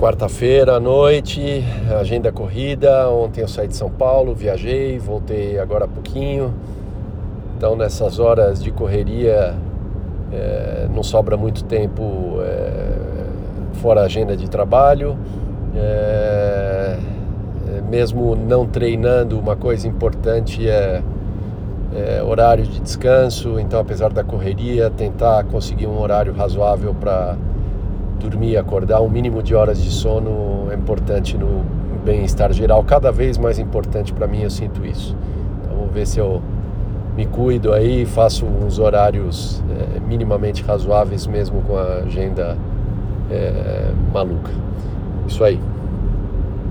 quarta-feira à noite, agenda corrida. Ontem eu saí de São Paulo, viajei, voltei agora há pouquinho. Então, nessas horas de correria, é, não sobra muito tempo é, fora a agenda de trabalho. É, mesmo não treinando, uma coisa importante é, é, horário de descanso. Então, apesar da correria, tentar conseguir um horário razoável para dormir, acordar, um mínimo de horas de sono é importante no bem-estar geral. Cada vez mais importante para mim, eu sinto isso. Então, vou ver se eu me cuido aí, faço uns horários é, minimamente razoáveis, mesmo com a agenda é, maluca. Isso aí.